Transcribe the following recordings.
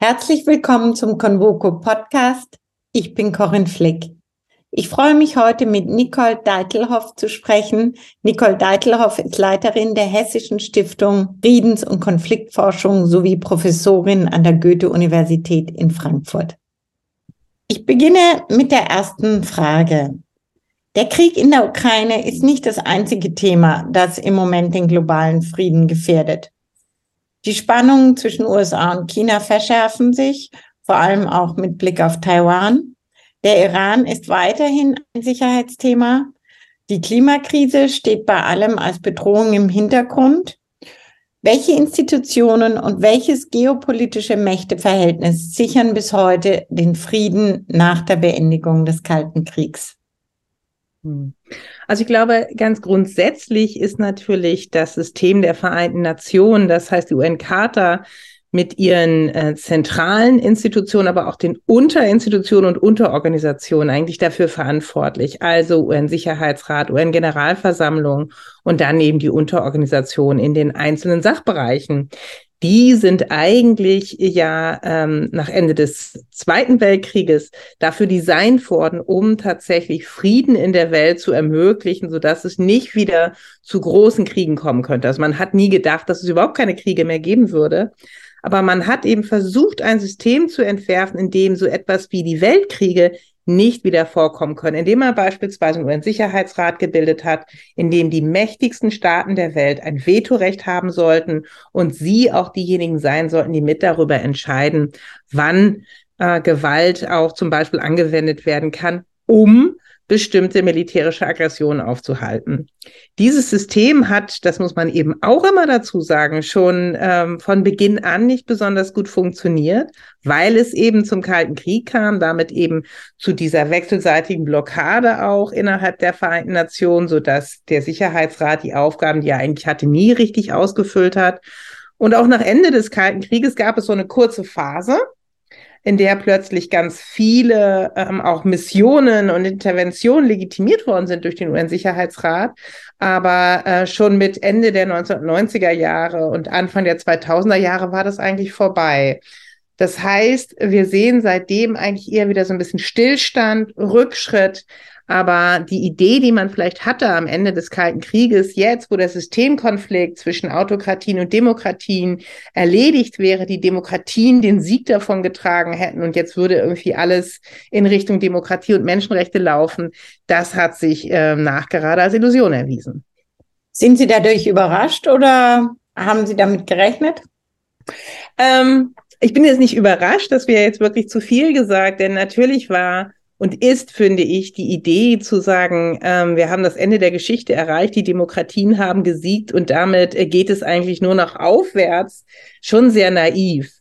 Herzlich willkommen zum Convoco Podcast. Ich bin Corinne Flick. Ich freue mich heute mit Nicole Deitelhoff zu sprechen. Nicole Deitelhoff ist Leiterin der Hessischen Stiftung Friedens- und Konfliktforschung sowie Professorin an der Goethe-Universität in Frankfurt. Ich beginne mit der ersten Frage. Der Krieg in der Ukraine ist nicht das einzige Thema, das im Moment den globalen Frieden gefährdet. Die Spannungen zwischen USA und China verschärfen sich, vor allem auch mit Blick auf Taiwan. Der Iran ist weiterhin ein Sicherheitsthema. Die Klimakrise steht bei allem als Bedrohung im Hintergrund. Welche Institutionen und welches geopolitische Mächteverhältnis sichern bis heute den Frieden nach der Beendigung des Kalten Kriegs? Hm. Also ich glaube, ganz grundsätzlich ist natürlich das System der Vereinten Nationen, das heißt die UN-Charta, mit ihren äh, zentralen Institutionen, aber auch den Unterinstitutionen und Unterorganisationen eigentlich dafür verantwortlich. Also UN-Sicherheitsrat, UN-Generalversammlung und dann eben die Unterorganisation in den einzelnen Sachbereichen. Die sind eigentlich ja ähm, nach Ende des Zweiten Weltkrieges dafür designt worden, um tatsächlich Frieden in der Welt zu ermöglichen, sodass es nicht wieder zu großen Kriegen kommen könnte. Also man hat nie gedacht, dass es überhaupt keine Kriege mehr geben würde. Aber man hat eben versucht, ein System zu entwerfen, in dem so etwas wie die Weltkriege nicht wieder vorkommen können, indem man beispielsweise einen UN-Sicherheitsrat gebildet hat, in dem die mächtigsten Staaten der Welt ein Vetorecht haben sollten und sie auch diejenigen sein sollten, die mit darüber entscheiden, wann äh, Gewalt auch zum Beispiel angewendet werden kann, um bestimmte militärische Aggressionen aufzuhalten. Dieses System hat, das muss man eben auch immer dazu sagen, schon ähm, von Beginn an nicht besonders gut funktioniert, weil es eben zum Kalten Krieg kam, damit eben zu dieser wechselseitigen Blockade auch innerhalb der Vereinten Nationen, so dass der Sicherheitsrat die Aufgaben, die er eigentlich hatte, nie richtig ausgefüllt hat. Und auch nach Ende des Kalten Krieges gab es so eine kurze Phase, in der plötzlich ganz viele ähm, auch Missionen und Interventionen legitimiert worden sind durch den UN-Sicherheitsrat. Aber äh, schon mit Ende der 1990er Jahre und Anfang der 2000er Jahre war das eigentlich vorbei. Das heißt, wir sehen seitdem eigentlich eher wieder so ein bisschen Stillstand, Rückschritt, aber die Idee, die man vielleicht hatte am Ende des Kalten Krieges, jetzt, wo der Systemkonflikt zwischen Autokratien und Demokratien erledigt wäre, die Demokratien den Sieg davon getragen hätten und jetzt würde irgendwie alles in Richtung Demokratie und Menschenrechte laufen, das hat sich äh, nachgerade als Illusion erwiesen. Sind Sie dadurch überrascht oder haben Sie damit gerechnet? Ähm, ich bin jetzt nicht überrascht, dass wir jetzt wirklich zu viel gesagt, denn natürlich war und ist, finde ich, die Idee zu sagen, ähm, wir haben das Ende der Geschichte erreicht, die Demokratien haben gesiegt und damit äh, geht es eigentlich nur noch aufwärts, schon sehr naiv.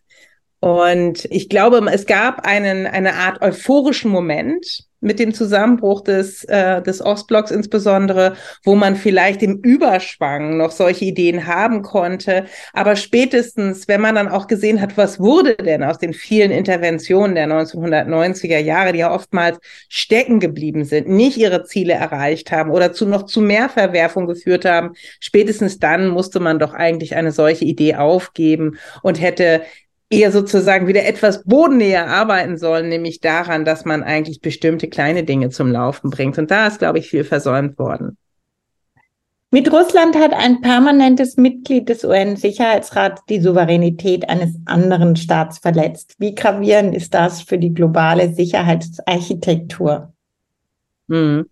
Und ich glaube, es gab einen, eine Art euphorischen Moment, mit dem Zusammenbruch des, äh, des Ostblocks insbesondere, wo man vielleicht im Überschwang noch solche Ideen haben konnte. Aber spätestens, wenn man dann auch gesehen hat, was wurde denn aus den vielen Interventionen der 1990er Jahre, die ja oftmals stecken geblieben sind, nicht ihre Ziele erreicht haben oder zu noch zu mehr Verwerfung geführt haben, spätestens dann musste man doch eigentlich eine solche Idee aufgeben und hätte eher sozusagen wieder etwas bodennäher arbeiten sollen, nämlich daran, dass man eigentlich bestimmte kleine Dinge zum Laufen bringt. Und da ist, glaube ich, viel versäumt worden. Mit Russland hat ein permanentes Mitglied des UN-Sicherheitsrats die Souveränität eines anderen Staats verletzt. Wie gravierend ist das für die globale Sicherheitsarchitektur? Hm.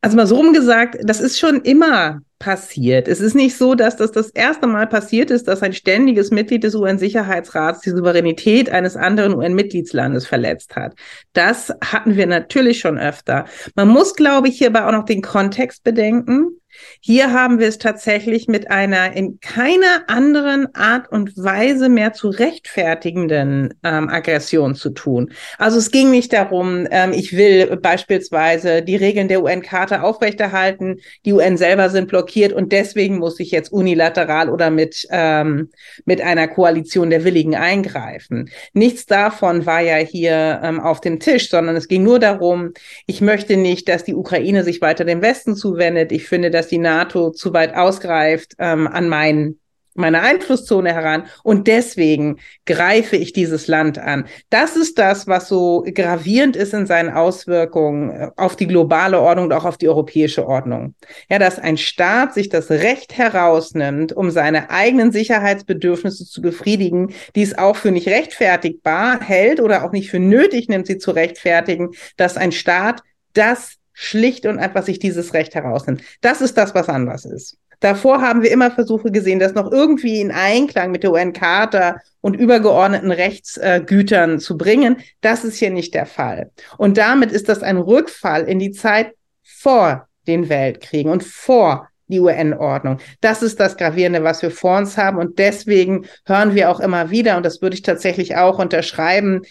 Also mal so rumgesagt, das ist schon immer passiert. Es ist nicht so, dass das das erste Mal passiert ist, dass ein ständiges Mitglied des UN-Sicherheitsrats die Souveränität eines anderen UN-Mitgliedslandes verletzt hat. Das hatten wir natürlich schon öfter. Man muss, glaube ich, hierbei auch noch den Kontext bedenken. Hier haben wir es tatsächlich mit einer in keiner anderen Art und Weise mehr zu rechtfertigenden ähm, Aggression zu tun. Also es ging nicht darum, ähm, ich will beispielsweise die Regeln der UN-Charta aufrechterhalten, die UN selber sind blockiert und deswegen muss ich jetzt unilateral oder mit, ähm, mit einer Koalition der Willigen eingreifen. Nichts davon war ja hier ähm, auf dem Tisch, sondern es ging nur darum, ich möchte nicht, dass die Ukraine sich weiter dem Westen zuwendet. Ich finde, dass die NATO zu weit ausgreift ähm, an meinen meine Einflusszone heran und deswegen greife ich dieses Land an. Das ist das, was so gravierend ist in seinen Auswirkungen äh, auf die globale Ordnung und auch auf die europäische Ordnung. Ja, dass ein Staat sich das Recht herausnimmt, um seine eigenen Sicherheitsbedürfnisse zu befriedigen, die es auch für nicht rechtfertigbar hält oder auch nicht für nötig nimmt, sie zu rechtfertigen, dass ein Staat das schlicht und einfach sich dieses Recht herausnimmt. Das ist das, was anders ist. Davor haben wir immer Versuche gesehen, das noch irgendwie in Einklang mit der UN-Charta und übergeordneten Rechtsgütern äh, zu bringen. Das ist hier nicht der Fall. Und damit ist das ein Rückfall in die Zeit vor den Weltkriegen und vor die UN-Ordnung. Das ist das Gravierende, was wir vor uns haben. Und deswegen hören wir auch immer wieder, und das würde ich tatsächlich auch unterschreiben,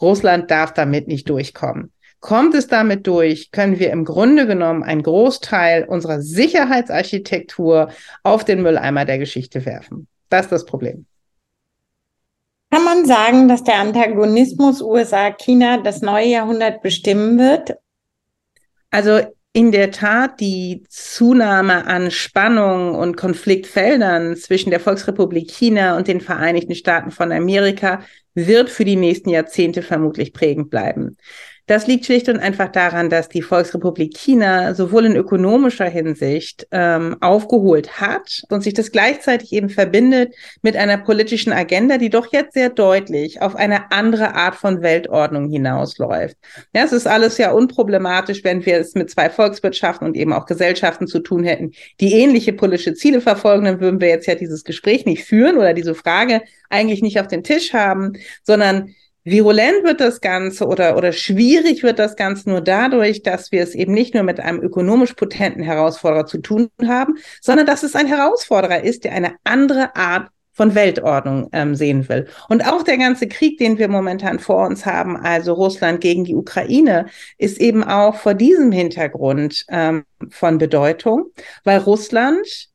Russland darf damit nicht durchkommen. Kommt es damit durch, können wir im Grunde genommen einen Großteil unserer Sicherheitsarchitektur auf den Mülleimer der Geschichte werfen. Das ist das Problem. Kann man sagen, dass der Antagonismus USA-China das neue Jahrhundert bestimmen wird? Also in der Tat, die Zunahme an Spannungen und Konfliktfeldern zwischen der Volksrepublik China und den Vereinigten Staaten von Amerika wird für die nächsten Jahrzehnte vermutlich prägend bleiben. Das liegt schlicht und einfach daran, dass die Volksrepublik China sowohl in ökonomischer Hinsicht ähm, aufgeholt hat und sich das gleichzeitig eben verbindet mit einer politischen Agenda, die doch jetzt sehr deutlich auf eine andere Art von Weltordnung hinausläuft. Ja, es ist alles ja unproblematisch, wenn wir es mit zwei Volkswirtschaften und eben auch Gesellschaften zu tun hätten, die ähnliche politische Ziele verfolgen, dann würden wir jetzt ja dieses Gespräch nicht führen oder diese Frage eigentlich nicht auf den Tisch haben, sondern Virulent wird das Ganze oder, oder schwierig wird das Ganze nur dadurch, dass wir es eben nicht nur mit einem ökonomisch potenten Herausforderer zu tun haben, sondern dass es ein Herausforderer ist, der eine andere Art von Weltordnung ähm, sehen will. Und auch der ganze Krieg, den wir momentan vor uns haben, also Russland gegen die Ukraine, ist eben auch vor diesem Hintergrund ähm, von Bedeutung, weil Russland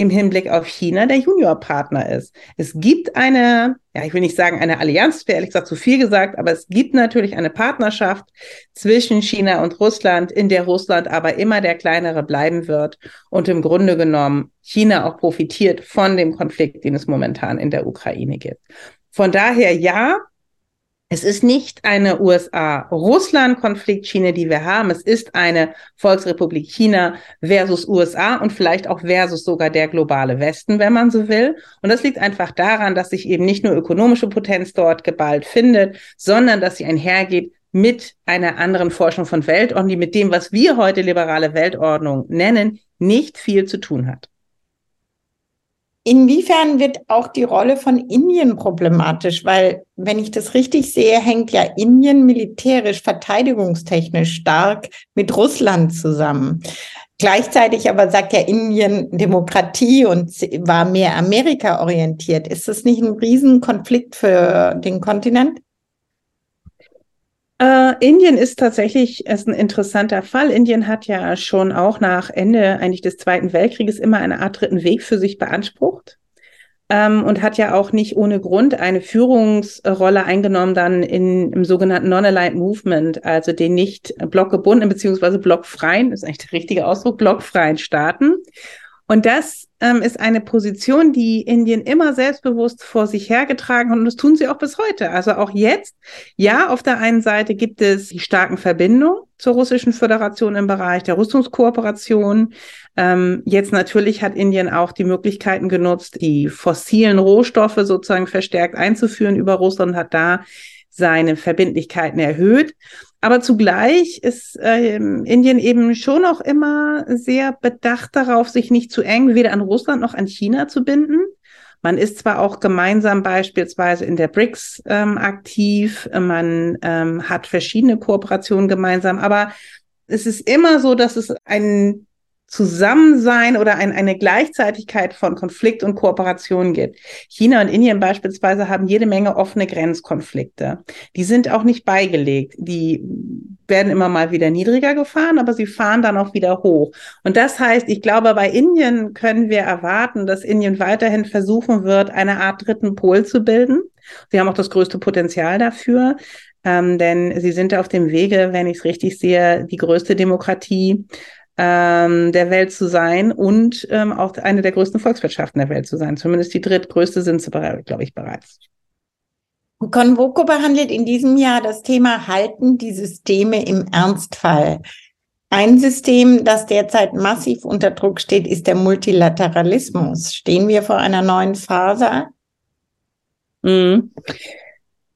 im Hinblick auf China der Juniorpartner ist. Es gibt eine, ja, ich will nicht sagen eine Allianz, wäre ehrlich gesagt zu viel gesagt, aber es gibt natürlich eine Partnerschaft zwischen China und Russland, in der Russland aber immer der kleinere bleiben wird und im Grunde genommen China auch profitiert von dem Konflikt, den es momentan in der Ukraine gibt. Von daher ja, es ist nicht eine USA-Russland-Konfliktschiene, die wir haben. Es ist eine Volksrepublik China versus USA und vielleicht auch versus sogar der globale Westen, wenn man so will. Und das liegt einfach daran, dass sich eben nicht nur ökonomische Potenz dort geballt findet, sondern dass sie einhergeht mit einer anderen Forschung von Weltordnung, die mit dem, was wir heute liberale Weltordnung nennen, nicht viel zu tun hat. Inwiefern wird auch die Rolle von Indien problematisch? Weil, wenn ich das richtig sehe, hängt ja Indien militärisch, verteidigungstechnisch stark mit Russland zusammen. Gleichzeitig aber sagt ja Indien Demokratie und war mehr Amerika orientiert. Ist das nicht ein Riesenkonflikt für den Kontinent? Uh, Indien ist tatsächlich ist ein interessanter Fall. Indien hat ja schon auch nach Ende eigentlich des Zweiten Weltkrieges immer eine Art dritten Weg für sich beansprucht ähm, und hat ja auch nicht ohne Grund eine Führungsrolle eingenommen dann in, im sogenannten Non-Aligned Movement, also den nicht blockgebundenen beziehungsweise blockfreien, ist eigentlich der richtige Ausdruck, blockfreien Staaten. Und das ähm, ist eine Position, die Indien immer selbstbewusst vor sich hergetragen hat und das tun sie auch bis heute. Also auch jetzt, ja, auf der einen Seite gibt es die starken Verbindungen zur Russischen Föderation im Bereich der Rüstungskooperation. Ähm, jetzt natürlich hat Indien auch die Möglichkeiten genutzt, die fossilen Rohstoffe sozusagen verstärkt einzuführen über Russland, hat da seine Verbindlichkeiten erhöht. Aber zugleich ist äh, Indien eben schon auch immer sehr bedacht darauf, sich nicht zu eng weder an Russland noch an China zu binden. Man ist zwar auch gemeinsam beispielsweise in der BRICS ähm, aktiv, man ähm, hat verschiedene Kooperationen gemeinsam, aber es ist immer so, dass es ein Zusammensein oder ein, eine Gleichzeitigkeit von Konflikt und Kooperation gibt. China und Indien beispielsweise haben jede Menge offene Grenzkonflikte. Die sind auch nicht beigelegt. Die werden immer mal wieder niedriger gefahren, aber sie fahren dann auch wieder hoch. Und das heißt, ich glaube, bei Indien können wir erwarten, dass Indien weiterhin versuchen wird, eine Art dritten Pol zu bilden. Sie haben auch das größte Potenzial dafür. Ähm, denn sie sind auf dem Wege, wenn ich es richtig sehe, die größte Demokratie ähm, der Welt zu sein und ähm, auch eine der größten Volkswirtschaften der Welt zu sein. Zumindest die drittgrößte sind sie, glaube ich, bereits. Convoco behandelt in diesem Jahr das Thema Halten die Systeme im Ernstfall. Ein System, das derzeit massiv unter Druck steht, ist der Multilateralismus. Stehen wir vor einer neuen Phase? Mhm.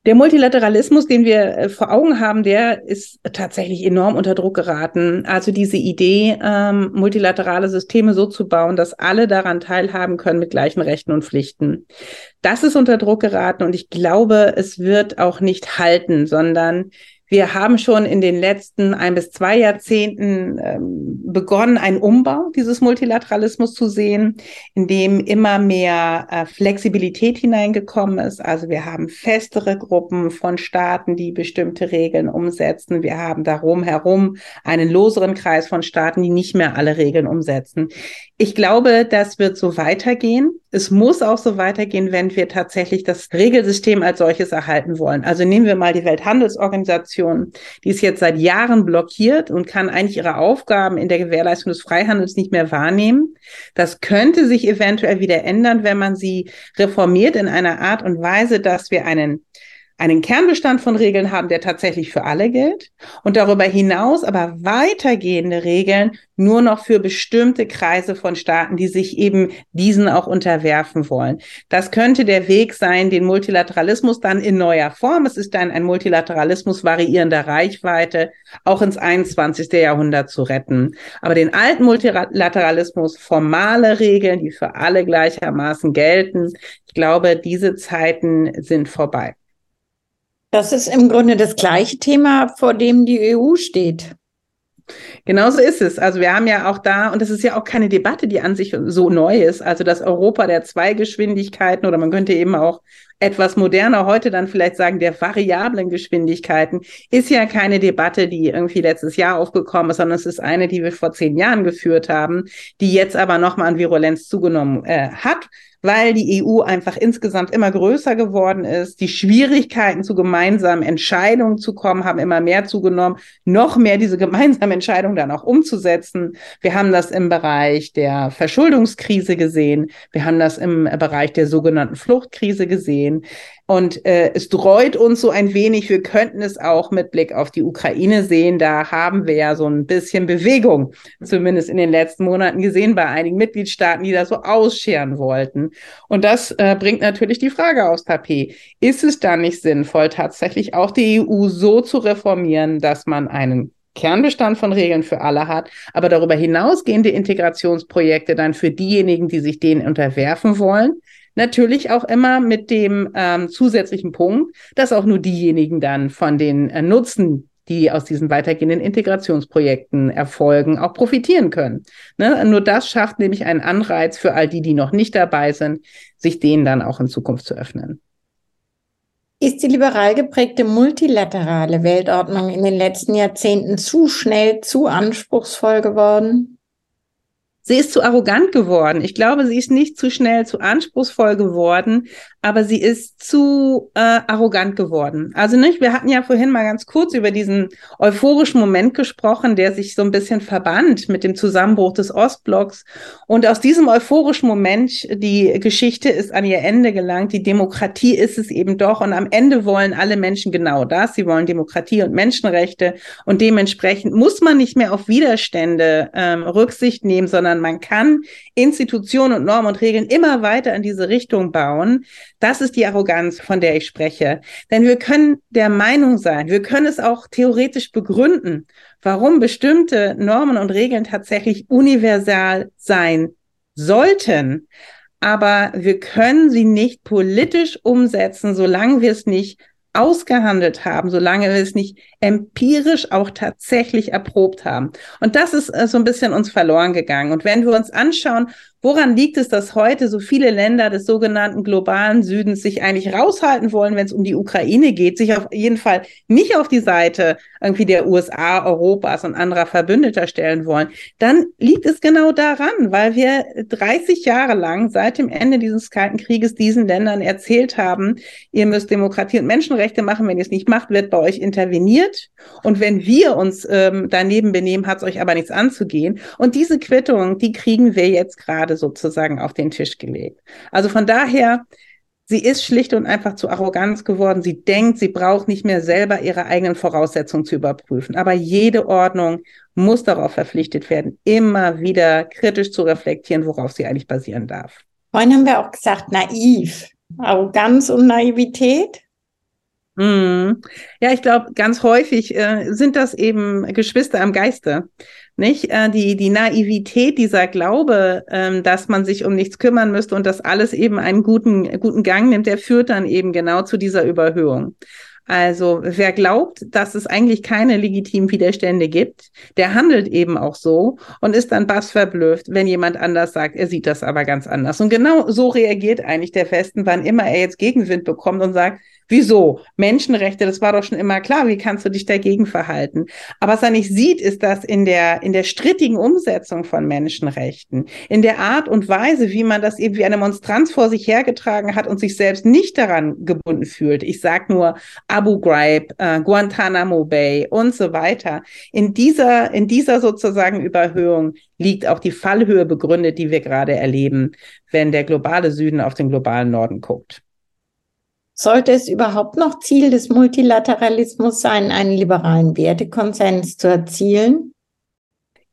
Der Multilateralismus, den wir äh, vor Augen haben, der ist tatsächlich enorm unter Druck geraten. Also diese Idee, ähm, multilaterale Systeme so zu bauen, dass alle daran teilhaben können mit gleichen Rechten und Pflichten. Das ist unter Druck geraten und ich glaube, es wird auch nicht halten, sondern wir haben schon in den letzten ein bis zwei Jahrzehnten ähm, begonnen, einen Umbau dieses Multilateralismus zu sehen, in dem immer mehr äh, Flexibilität hineingekommen ist. Also wir haben festere Gruppen von Staaten, die bestimmte Regeln umsetzen. Wir haben darum herum einen loseren Kreis von Staaten, die nicht mehr alle Regeln umsetzen. Ich glaube, das wird so weitergehen. Es muss auch so weitergehen, wenn wir tatsächlich das Regelsystem als solches erhalten wollen. Also nehmen wir mal die Welthandelsorganisation, die ist jetzt seit Jahren blockiert und kann eigentlich ihre Aufgaben in der Gewährleistung des Freihandels nicht mehr wahrnehmen. Das könnte sich eventuell wieder ändern, wenn man sie reformiert in einer Art und Weise, dass wir einen einen Kernbestand von Regeln haben, der tatsächlich für alle gilt und darüber hinaus aber weitergehende Regeln nur noch für bestimmte Kreise von Staaten, die sich eben diesen auch unterwerfen wollen. Das könnte der Weg sein, den Multilateralismus dann in neuer Form, es ist dann ein Multilateralismus variierender Reichweite, auch ins 21. Jahrhundert zu retten. Aber den alten Multilateralismus, formale Regeln, die für alle gleichermaßen gelten, ich glaube, diese Zeiten sind vorbei. Das ist im Grunde das gleiche Thema, vor dem die EU steht. Genauso ist es. Also wir haben ja auch da, und das ist ja auch keine Debatte, die an sich so neu ist, also das Europa der zwei Geschwindigkeiten oder man könnte eben auch etwas moderner heute dann vielleicht sagen, der variablen Geschwindigkeiten, ist ja keine Debatte, die irgendwie letztes Jahr aufgekommen ist, sondern es ist eine, die wir vor zehn Jahren geführt haben, die jetzt aber nochmal an Virulenz zugenommen äh, hat, weil die EU einfach insgesamt immer größer geworden ist. Die Schwierigkeiten zu gemeinsamen Entscheidungen zu kommen, haben immer mehr zugenommen, noch mehr diese gemeinsamen Entscheidungen dann auch umzusetzen. Wir haben das im Bereich der Verschuldungskrise gesehen. Wir haben das im Bereich der sogenannten Fluchtkrise gesehen. Und äh, es dreut uns so ein wenig. Wir könnten es auch mit Blick auf die Ukraine sehen. Da haben wir ja so ein bisschen Bewegung, zumindest in den letzten Monaten gesehen, bei einigen Mitgliedstaaten, die da so ausscheren wollten. Und das äh, bringt natürlich die Frage aufs Tapet. Ist es da nicht sinnvoll, tatsächlich auch die EU so zu reformieren, dass man einen Kernbestand von Regeln für alle hat, aber darüber hinausgehende Integrationsprojekte dann für diejenigen, die sich denen unterwerfen wollen, Natürlich auch immer mit dem ähm, zusätzlichen Punkt, dass auch nur diejenigen dann von den äh, Nutzen, die aus diesen weitergehenden Integrationsprojekten erfolgen, auch profitieren können. Ne? Nur das schafft nämlich einen Anreiz für all die, die noch nicht dabei sind, sich denen dann auch in Zukunft zu öffnen. Ist die liberal geprägte multilaterale Weltordnung in den letzten Jahrzehnten zu schnell, zu anspruchsvoll geworden? Sie ist zu arrogant geworden. Ich glaube, sie ist nicht zu schnell, zu anspruchsvoll geworden, aber sie ist zu äh, arrogant geworden. Also nicht, wir hatten ja vorhin mal ganz kurz über diesen euphorischen Moment gesprochen, der sich so ein bisschen verband mit dem Zusammenbruch des Ostblocks. Und aus diesem euphorischen Moment, die Geschichte ist an ihr Ende gelangt, die Demokratie ist es eben doch. Und am Ende wollen alle Menschen genau das. Sie wollen Demokratie und Menschenrechte. Und dementsprechend muss man nicht mehr auf Widerstände ähm, Rücksicht nehmen, sondern man kann Institutionen und Normen und Regeln immer weiter in diese Richtung bauen das ist die Arroganz, von der ich spreche. Denn wir können der Meinung sein, wir können es auch theoretisch begründen, warum bestimmte Normen und Regeln tatsächlich universal sein sollten. Aber wir können sie nicht politisch umsetzen, solange wir es nicht ausgehandelt haben, solange wir es nicht empirisch auch tatsächlich erprobt haben. Und das ist äh, so ein bisschen uns verloren gegangen. Und wenn wir uns anschauen, Woran liegt es, dass heute so viele Länder des sogenannten globalen Südens sich eigentlich raushalten wollen, wenn es um die Ukraine geht, sich auf jeden Fall nicht auf die Seite irgendwie der USA, Europas und anderer Verbündeter stellen wollen? Dann liegt es genau daran, weil wir 30 Jahre lang seit dem Ende dieses Kalten Krieges diesen Ländern erzählt haben, ihr müsst Demokratie und Menschenrechte machen. Wenn ihr es nicht macht, wird bei euch interveniert. Und wenn wir uns ähm, daneben benehmen, hat es euch aber nichts anzugehen. Und diese Quittung, die kriegen wir jetzt gerade sozusagen auf den Tisch gelegt. Also von daher, sie ist schlicht und einfach zu Arroganz geworden. Sie denkt, sie braucht nicht mehr selber ihre eigenen Voraussetzungen zu überprüfen. Aber jede Ordnung muss darauf verpflichtet werden, immer wieder kritisch zu reflektieren, worauf sie eigentlich basieren darf. Vorhin haben wir auch gesagt, naiv. Arroganz und Naivität? Mm. Ja, ich glaube, ganz häufig äh, sind das eben Geschwister im Geiste. Nicht? Äh, die, die Naivität, dieser Glaube, ähm, dass man sich um nichts kümmern müsste und dass alles eben einen guten, guten Gang nimmt, der führt dann eben genau zu dieser Überhöhung. Also wer glaubt, dass es eigentlich keine legitimen Widerstände gibt, der handelt eben auch so und ist dann bass verblüfft, wenn jemand anders sagt, er sieht das aber ganz anders. Und genau so reagiert eigentlich der Westen, wann immer er jetzt Gegenwind bekommt und sagt, Wieso? Menschenrechte, das war doch schon immer klar. Wie kannst du dich dagegen verhalten? Aber was er nicht sieht, ist, dass in der, in der strittigen Umsetzung von Menschenrechten, in der Art und Weise, wie man das eben wie eine Monstranz vor sich hergetragen hat und sich selbst nicht daran gebunden fühlt. Ich sag nur Abu Ghraib, äh, Guantanamo Bay und so weiter. In dieser, in dieser sozusagen Überhöhung liegt auch die Fallhöhe begründet, die wir gerade erleben, wenn der globale Süden auf den globalen Norden guckt. Sollte es überhaupt noch Ziel des Multilateralismus sein, einen liberalen Wertekonsens zu erzielen?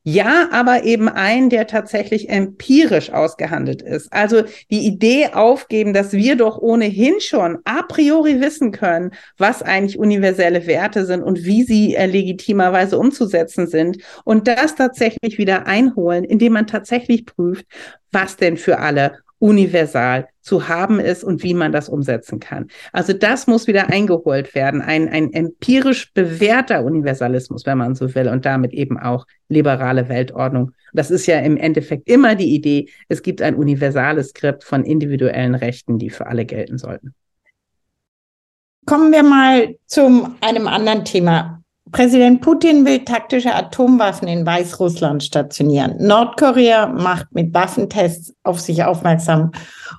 Ja, aber eben ein, der tatsächlich empirisch ausgehandelt ist. Also die Idee aufgeben, dass wir doch ohnehin schon a priori wissen können, was eigentlich universelle Werte sind und wie sie äh, legitimerweise umzusetzen sind und das tatsächlich wieder einholen, indem man tatsächlich prüft, was denn für alle universal zu haben ist und wie man das umsetzen kann. Also das muss wieder eingeholt werden, ein, ein empirisch bewährter Universalismus, wenn man so will, und damit eben auch liberale Weltordnung. Das ist ja im Endeffekt immer die Idee, es gibt ein universales Skript von individuellen Rechten, die für alle gelten sollten. Kommen wir mal zu einem anderen Thema. Präsident Putin will taktische Atomwaffen in Weißrussland stationieren. Nordkorea macht mit Waffentests auf sich aufmerksam.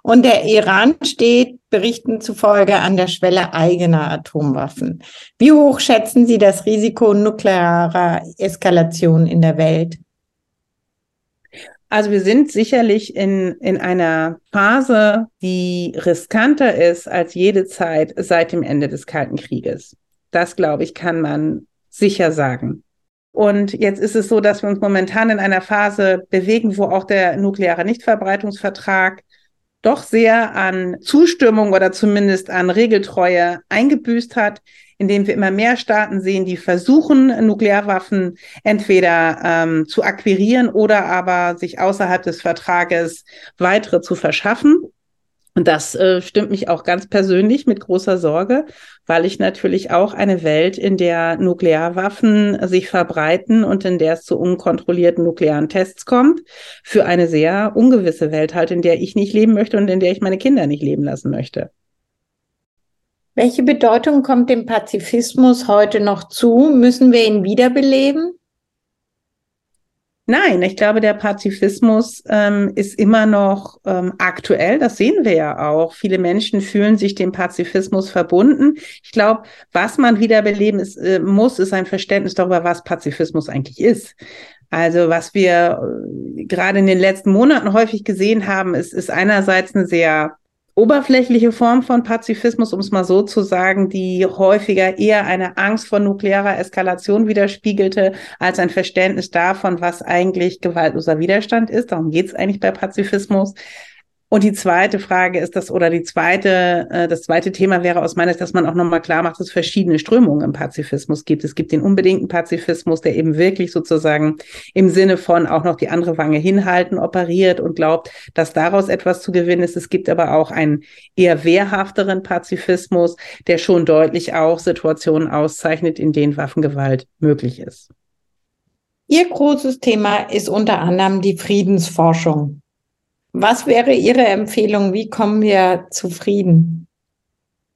Und der Iran steht Berichten zufolge an der Schwelle eigener Atomwaffen. Wie hoch schätzen Sie das Risiko nuklearer Eskalation in der Welt? Also wir sind sicherlich in, in einer Phase, die riskanter ist als jede Zeit seit dem Ende des Kalten Krieges. Das, glaube ich, kann man sicher sagen. Und jetzt ist es so, dass wir uns momentan in einer Phase bewegen, wo auch der nukleare Nichtverbreitungsvertrag doch sehr an Zustimmung oder zumindest an Regeltreue eingebüßt hat, indem wir immer mehr Staaten sehen, die versuchen, Nuklearwaffen entweder ähm, zu akquirieren oder aber sich außerhalb des Vertrages weitere zu verschaffen. Und das äh, stimmt mich auch ganz persönlich mit großer Sorge, weil ich natürlich auch eine Welt, in der Nuklearwaffen sich verbreiten und in der es zu unkontrollierten nuklearen Tests kommt, für eine sehr ungewisse Welt halt, in der ich nicht leben möchte und in der ich meine Kinder nicht leben lassen möchte. Welche Bedeutung kommt dem Pazifismus heute noch zu? Müssen wir ihn wiederbeleben? Nein, ich glaube, der Pazifismus ähm, ist immer noch ähm, aktuell. Das sehen wir ja auch. Viele Menschen fühlen sich dem Pazifismus verbunden. Ich glaube, was man wiederbeleben ist, äh, muss, ist ein Verständnis darüber, was Pazifismus eigentlich ist. Also was wir äh, gerade in den letzten Monaten häufig gesehen haben, ist, ist einerseits eine sehr oberflächliche Form von Pazifismus, um es mal so zu sagen, die häufiger eher eine Angst vor nuklearer Eskalation widerspiegelte, als ein Verständnis davon, was eigentlich gewaltloser Widerstand ist. Darum geht es eigentlich bei Pazifismus. Und die zweite Frage ist das, oder die zweite, äh, das zweite Thema wäre aus meiner Sicht, dass man auch nochmal klar macht, dass es verschiedene Strömungen im Pazifismus gibt. Es gibt den unbedingten Pazifismus, der eben wirklich sozusagen im Sinne von auch noch die andere Wange hinhalten operiert und glaubt, dass daraus etwas zu gewinnen ist. Es gibt aber auch einen eher wehrhafteren Pazifismus, der schon deutlich auch Situationen auszeichnet, in denen Waffengewalt möglich ist. Ihr großes Thema ist unter anderem die Friedensforschung. Was wäre Ihre Empfehlung? Wie kommen wir zufrieden?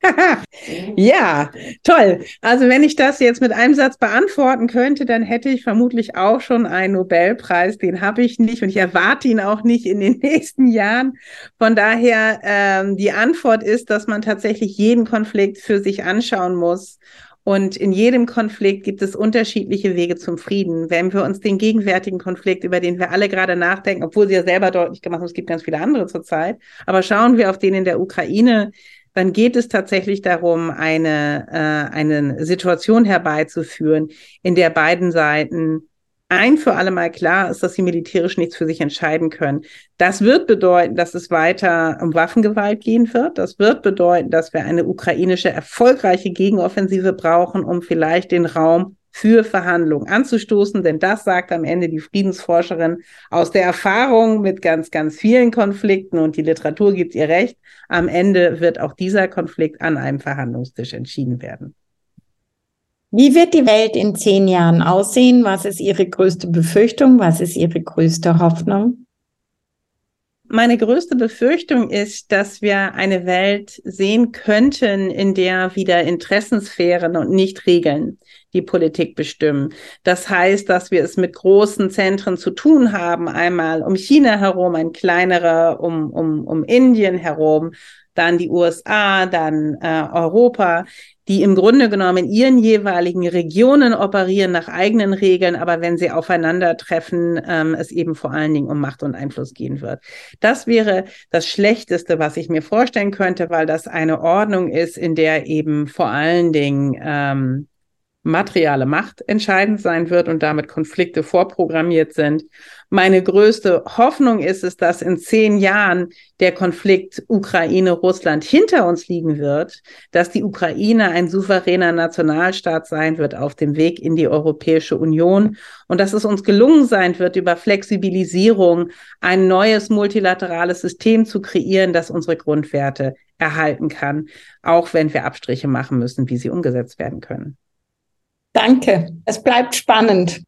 ja, toll. Also wenn ich das jetzt mit einem Satz beantworten könnte, dann hätte ich vermutlich auch schon einen Nobelpreis. Den habe ich nicht und ich erwarte ihn auch nicht in den nächsten Jahren. Von daher, ähm, die Antwort ist, dass man tatsächlich jeden Konflikt für sich anschauen muss und in jedem Konflikt gibt es unterschiedliche Wege zum Frieden. Wenn wir uns den gegenwärtigen Konflikt, über den wir alle gerade nachdenken, obwohl sie ja selber deutlich gemacht haben, es gibt ganz viele andere zurzeit, aber schauen wir auf den in der Ukraine, dann geht es tatsächlich darum, eine, äh, eine Situation herbeizuführen, in der beiden Seiten ein für alle Mal klar ist, dass sie militärisch nichts für sich entscheiden können. Das wird bedeuten, dass es weiter um Waffengewalt gehen wird. Das wird bedeuten, dass wir eine ukrainische erfolgreiche Gegenoffensive brauchen, um vielleicht den Raum für Verhandlungen anzustoßen. Denn das sagt am Ende die Friedensforscherin aus der Erfahrung mit ganz, ganz vielen Konflikten und die Literatur gibt ihr recht. Am Ende wird auch dieser Konflikt an einem Verhandlungstisch entschieden werden. Wie wird die Welt in zehn Jahren aussehen? Was ist Ihre größte Befürchtung? Was ist Ihre größte Hoffnung? Meine größte Befürchtung ist, dass wir eine Welt sehen könnten, in der wieder Interessensphären und nicht Regeln die Politik bestimmen. Das heißt, dass wir es mit großen Zentren zu tun haben, einmal um China herum, ein kleinerer um, um, um Indien herum, dann die USA, dann äh, Europa, die im Grunde genommen in ihren jeweiligen Regionen operieren nach eigenen Regeln, aber wenn sie aufeinandertreffen, ähm, es eben vor allen Dingen um Macht und Einfluss gehen wird. Das wäre das Schlechteste, was ich mir vorstellen könnte, weil das eine Ordnung ist, in der eben vor allen Dingen ähm, materiale Macht entscheidend sein wird und damit Konflikte vorprogrammiert sind. Meine größte Hoffnung ist es, dass in zehn Jahren der Konflikt Ukraine-Russland hinter uns liegen wird, dass die Ukraine ein souveräner Nationalstaat sein wird auf dem Weg in die Europäische Union und dass es uns gelungen sein wird, über Flexibilisierung ein neues multilaterales System zu kreieren, das unsere Grundwerte erhalten kann, auch wenn wir Abstriche machen müssen, wie sie umgesetzt werden können. Danke. Es bleibt spannend.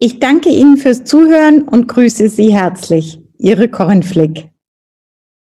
Ich danke Ihnen fürs Zuhören und grüße Sie herzlich. Ihre Corinne Flick.